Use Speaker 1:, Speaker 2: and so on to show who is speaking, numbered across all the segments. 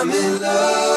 Speaker 1: I'm in love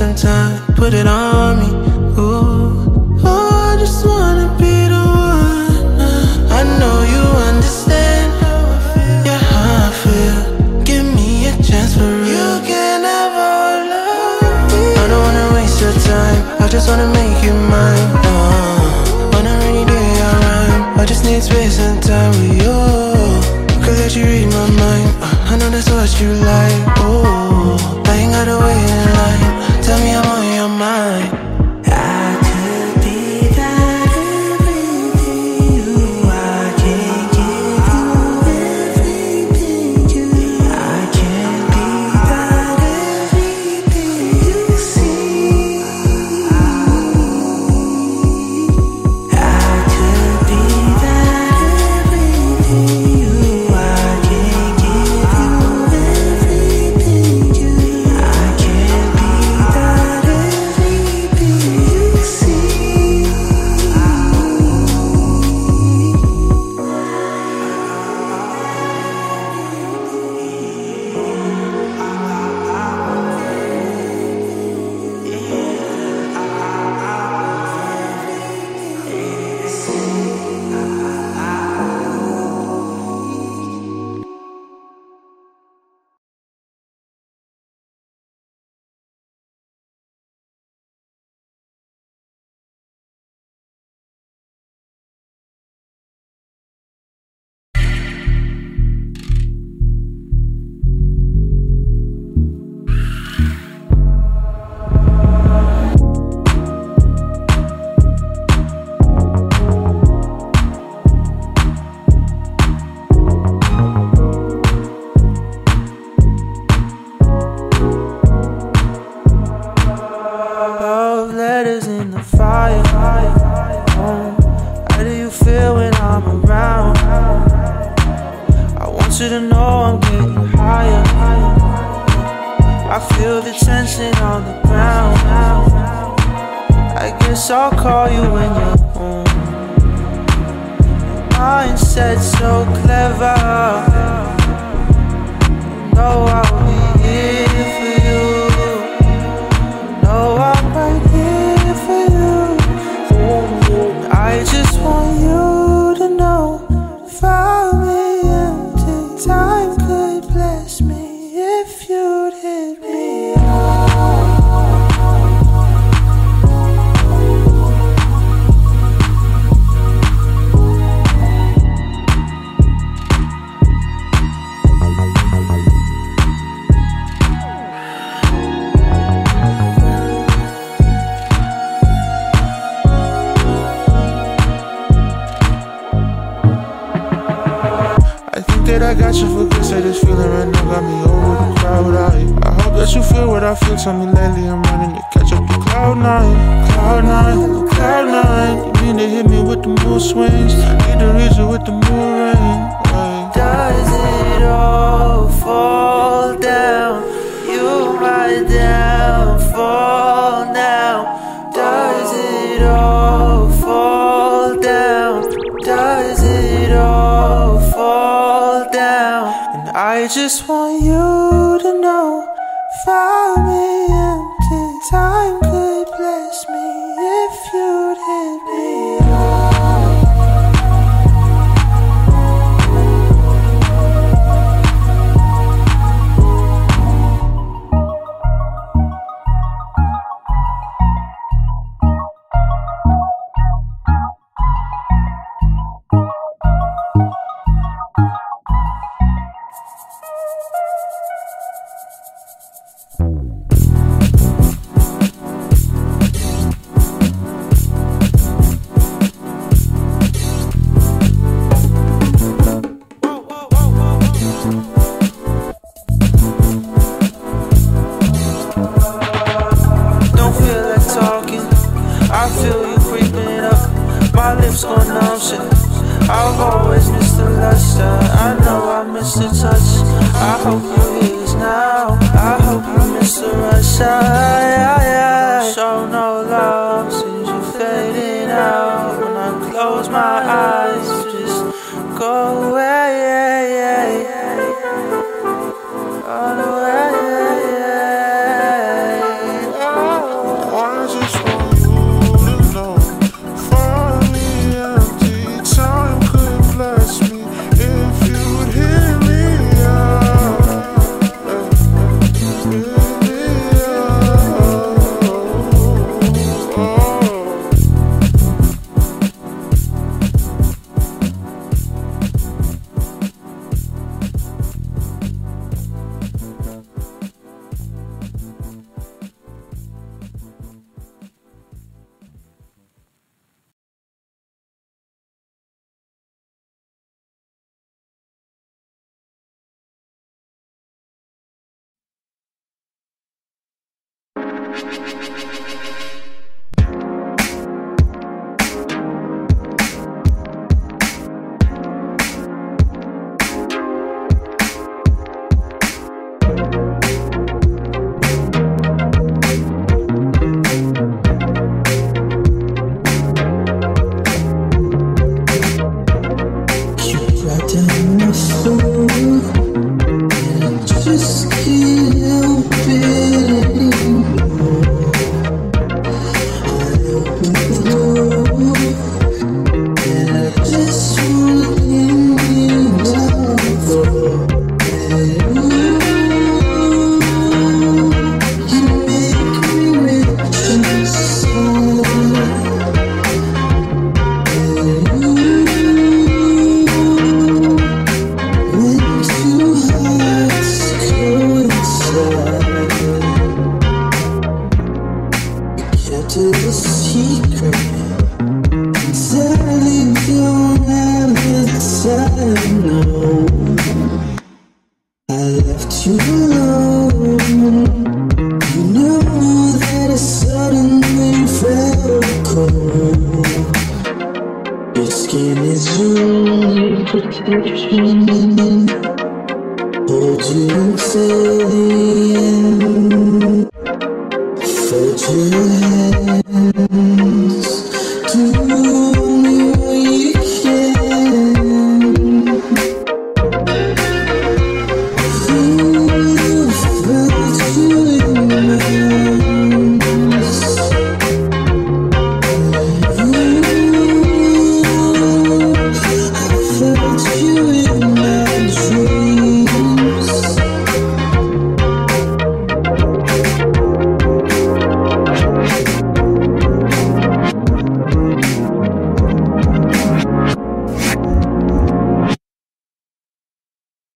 Speaker 1: Sometimes put it on me. Ooh, oh, I just wanna be the one. Uh, I know you understand. Yeah, how I feel. Give me a chance for real. You can have all of me. I don't wanna waste your time. I just wanna make you mine. Uh, on a rainy day, I rhyme. I just need space and time with you. Could let you read my mind. Uh, I know that's what you like. Oh, I ain't gotta wait in line tell me I'm on your mind.
Speaker 2: fire. How do you feel when I'm around? I want you to know I'm getting higher. I feel the tension on the ground. I guess I'll call you when you're home. Your mindset so clever. You know I'll
Speaker 3: be here. that I got you for good. Say this feeling right now got me over the overcrowded. I, I hope that you feel what I feel. Tell me lately I'm running to catch up to cloud nine, cloud nine, cloud nine. You mean to hit me with the moon swings? Need the reason with the moon rain. Like.
Speaker 2: Does it all fall down? You right there. I just want you to know, find me empty time. sun